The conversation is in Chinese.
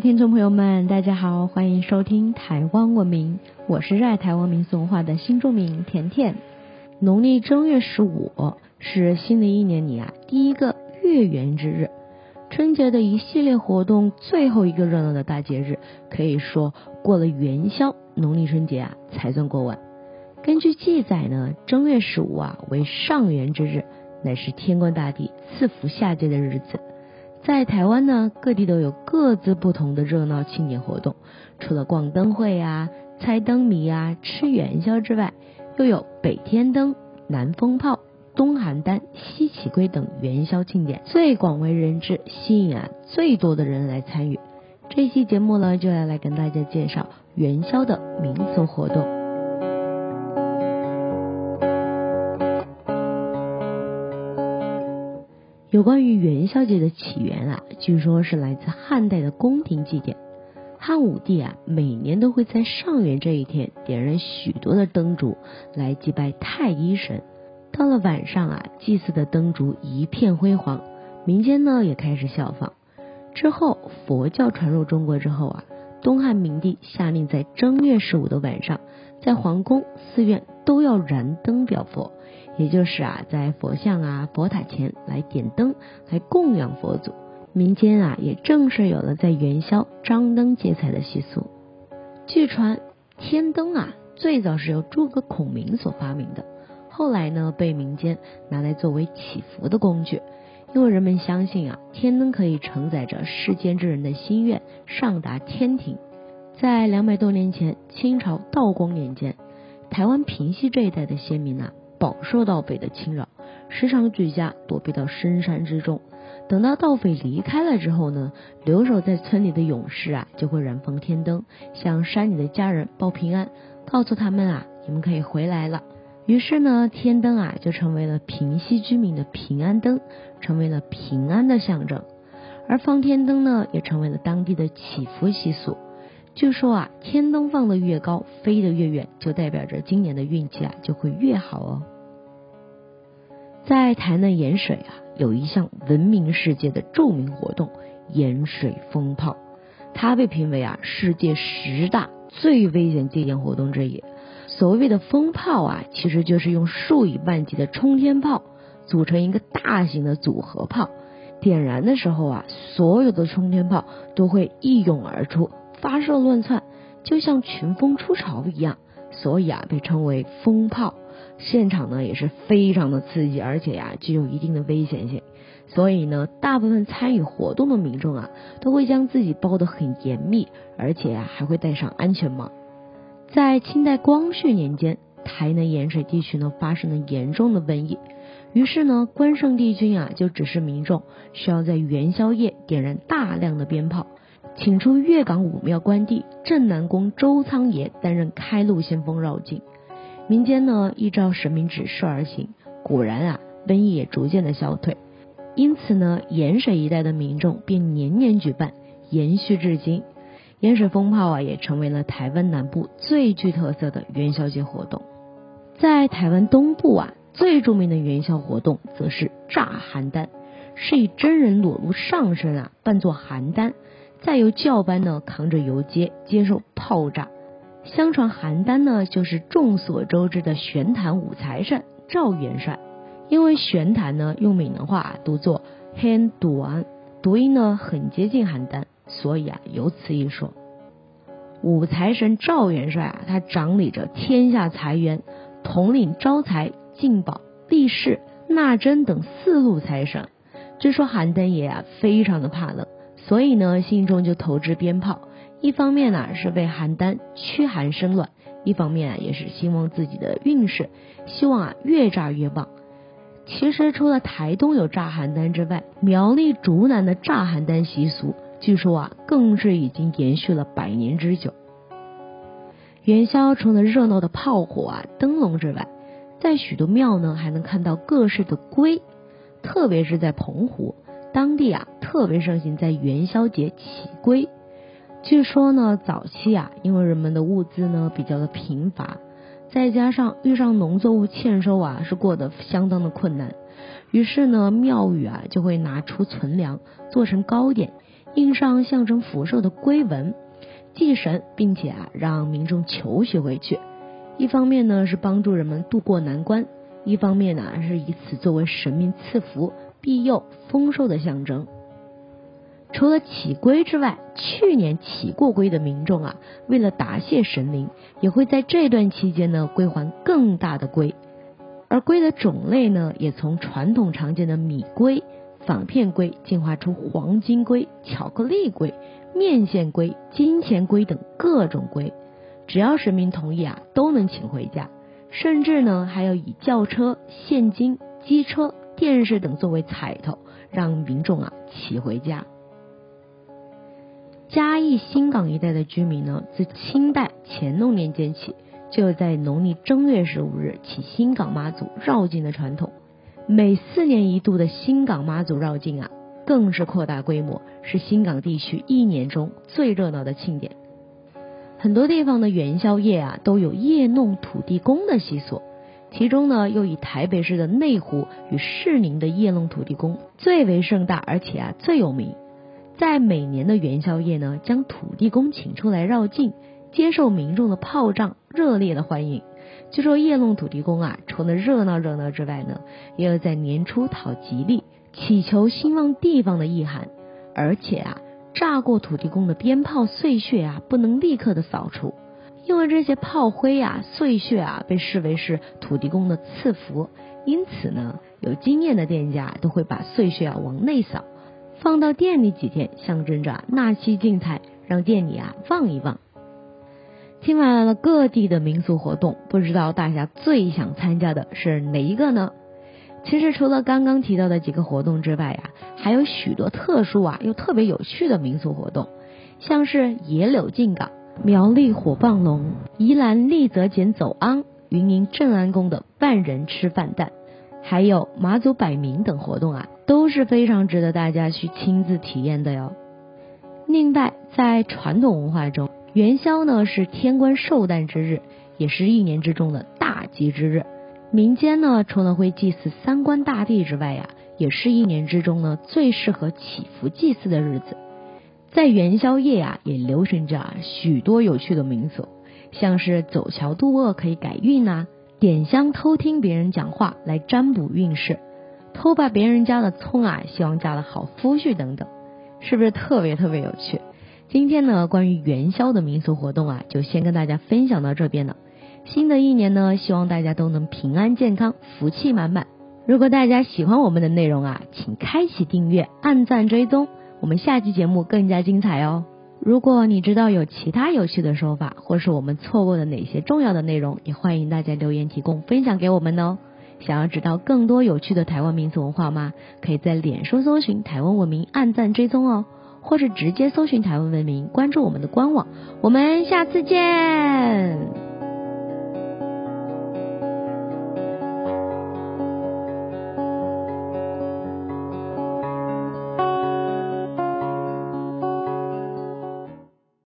听众朋友们，大家好，欢迎收听台湾文明，我是热爱台湾民俗文化的新住民甜甜。农历正月十五是新的一年里啊第一个月圆之日，春节的一系列活动最后一个热闹的大节日，可以说过了元宵，农历春节啊才算过完。根据记载呢，正月十五啊为上元之日，乃是天官大帝赐福下界的日子。在台湾呢，各地都有各自不同的热闹庆典活动。除了逛灯会啊、猜灯谜啊、吃元宵之外，又有北天灯、南风炮、东邯郸、西起龟等元宵庆典，最广为人知，吸引啊最多的人来参与。这期节目呢，就要来跟大家介绍元宵的民俗活动。有关于元宵节的起源啊，据说是来自汉代的宫廷祭典。汉武帝啊，每年都会在上元这一天点燃许多的灯烛来祭拜太一神。到了晚上啊，祭祀的灯烛一片辉煌，民间呢也开始效仿。之后佛教传入中国之后啊，东汉明帝下令在正月十五的晚上，在皇宫、寺院都要燃灯表佛。也就是啊，在佛像啊、佛塔前来点灯，来供养佛祖。民间啊，也正式有了在元宵张灯结彩的习俗。据传，天灯啊，最早是由诸葛孔明所发明的，后来呢，被民间拿来作为祈福的工具。因为人们相信啊，天灯可以承载着世间之人的心愿，上达天庭。在两百多年前，清朝道光年间，台湾平西这一带的先民啊。饱受盗匪的侵扰，时常举家躲避到深山之中。等到盗匪离开了之后呢，留守在村里的勇士啊，就会燃放天灯，向山里的家人报平安，告诉他们啊，你们可以回来了。于是呢，天灯啊，就成为了平西居民的平安灯，成为了平安的象征。而放天灯呢，也成为了当地的祈福习俗。据说啊，天灯放得越高，飞得越远，就代表着今年的运气啊就会越好哦。在台南盐水啊，有一项闻名世界的著名活动——盐水风炮，它被评为啊世界十大最危险祭典活动之一。所谓的风炮啊，其实就是用数以万计的冲天炮组成一个大型的组合炮，点燃的时候啊，所有的冲天炮都会一涌而出。发射乱窜，就像群蜂出巢一样，所以啊被称为风炮。现场呢也是非常的刺激，而且呀具有一定的危险性。所以呢，大部分参与活动的民众啊都会将自己包得很严密，而且啊还会戴上安全帽。在清代光绪年间，台南盐水地区呢发生了严重的瘟疫，于是呢关圣帝君啊就指示民众需要在元宵夜点燃大量的鞭炮。请出粤港武庙关帝镇南宫周仓爷担任开路先锋绕境，民间呢依照神明指示而行，果然啊瘟疫也逐渐的消退，因此呢盐水一带的民众便年年举办，延续至今。盐水风炮啊也成为了台湾南部最具特色的元宵节活动。在台湾东部啊最著名的元宵活动则是炸邯郸，是以真人裸露上身啊扮作邯郸。再由教班呢扛着游街接受炮炸。相传邯郸呢就是众所周知的玄坛五财神赵元帅。因为玄坛呢用闽南话读作 Han Duan，读音呢很接近邯郸，所以啊有此一说。五财神赵元帅啊，他掌理着天下财源，统领招财、进宝、利市、纳珍等四路财神。据说邯郸爷啊非常的怕冷。所以呢，心中就投掷鞭炮，一方面呢是为邯郸驱寒生暖，一方面啊也是希望自己的运势，希望啊越炸越旺。其实除了台东有炸邯郸之外，苗栗竹南的炸邯郸习俗，据说啊更是已经延续了百年之久。元宵除了热闹的炮火啊灯笼之外，在许多庙呢还能看到各式的龟，特别是在澎湖。当地啊特别盛行在元宵节起龟。据说呢，早期啊，因为人们的物资呢比较的贫乏，再加上遇上农作物欠收啊，是过得相当的困难。于是呢，庙宇啊就会拿出存粮做成糕点，印上象征福寿的龟纹，祭神，并且啊让民众求许回去。一方面呢是帮助人们渡过难关，一方面呢是以此作为神明赐福、庇佑、丰收的象征。除了起龟之外，去年起过龟的民众啊，为了答谢神灵，也会在这段期间呢归还更大的龟。而龟的种类呢，也从传统常见的米龟、仿片龟进化出黄金龟、巧克力龟、面线龟、金钱龟等各种龟。只要神明同意啊，都能请回家。甚至呢，还要以轿车、现金、机车、电视等作为彩头，让民众啊骑回家。嘉义新港一带的居民呢，自清代乾隆年间起，就在农历正月十五日起新港妈祖绕境的传统。每四年一度的新港妈祖绕境啊，更是扩大规模，是新港地区一年中最热闹的庆典。很多地方的元宵夜啊，都有夜弄土地公的习俗，其中呢，又以台北市的内湖与士林的夜弄土地公最为盛大，而且啊最有名。在每年的元宵夜呢，将土地公请出来绕境，接受民众的炮仗热烈的欢迎。据说夜弄土地公啊，除了热闹热闹之外呢，也有在年初讨吉利、祈求兴旺地方的意涵。而且啊，炸过土地公的鞭炮碎屑啊，不能立刻的扫除，因为这些炮灰啊、碎屑啊，被视为是土地公的赐福，因此呢，有经验的店家都会把碎屑啊往内扫。放到店里几天，象征着纳气进财，让店里啊旺一旺。听完了各地的民俗活动，不知道大家最想参加的是哪一个呢？其实除了刚刚提到的几个活动之外呀，还有许多特殊啊又特别有趣的民俗活动，像是野柳进港、苗栗火棒龙、宜兰立泽捡走昂、云林镇安宫的万人吃饭蛋。还有马祖摆名等活动啊，都是非常值得大家去亲自体验的哟。另外，在传统文化中，元宵呢是天官寿诞之日，也是一年之中的大吉之日。民间呢除了会祭祀三官大帝之外呀，也是一年之中呢最适合祈福祭祀的日子。在元宵夜呀，也流行着许多有趣的民俗，像是走桥渡厄可以改运呐。点香偷听别人讲话来占卜运势，偷把别人家的葱啊，希望嫁了好夫婿等等，是不是特别特别有趣？今天呢，关于元宵的民俗活动啊，就先跟大家分享到这边了。新的一年呢，希望大家都能平安健康，福气满满。如果大家喜欢我们的内容啊，请开启订阅、按赞、追踪，我们下期节目更加精彩哦。如果你知道有其他有趣的说法，或是我们错过的哪些重要的内容，也欢迎大家留言提供分享给我们哦。想要知道更多有趣的台湾民俗文化吗？可以在脸书搜寻台湾文明，按赞追踪哦，或是直接搜寻台湾文明，关注我们的官网。我们下次见。